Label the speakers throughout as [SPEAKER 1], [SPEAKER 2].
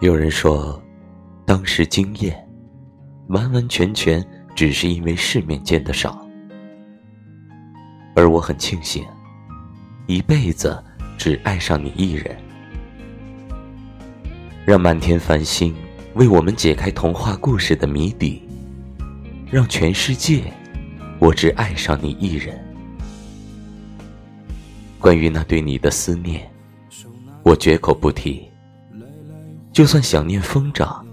[SPEAKER 1] 有人说，当时惊艳，完完全全只是因为世面见得少，而我很庆幸，一辈子只爱上你一人。让满天繁星为我们解开童话故事的谜底，让全世界，我只爱上你一人。关于那对你的思念，我绝口不提。就算想念疯长，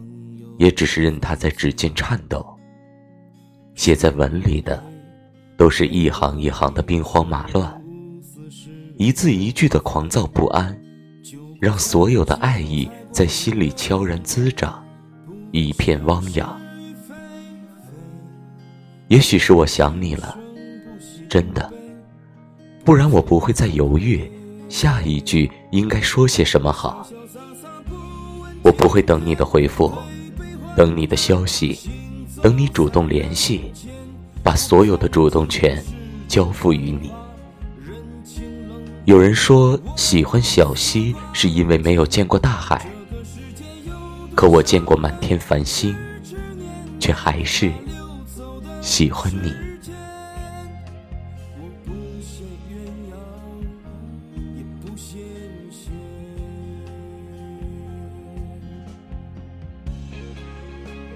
[SPEAKER 1] 也只是任它在指尖颤抖。写在文里的，都是一行一行的兵荒马乱，一字一句的狂躁不安，让所有的爱意在心里悄然滋长，一片汪洋。也许是我想你了，真的，不然我不会再犹豫，下一句应该说些什么好。我不会等你的回复，等你的消息，等你主动联系，把所有的主动权交付于你。有人说喜欢小溪是因为没有见过大海，可我见过满天繁星，却还是喜欢你。羡鸳鸯，也不羡。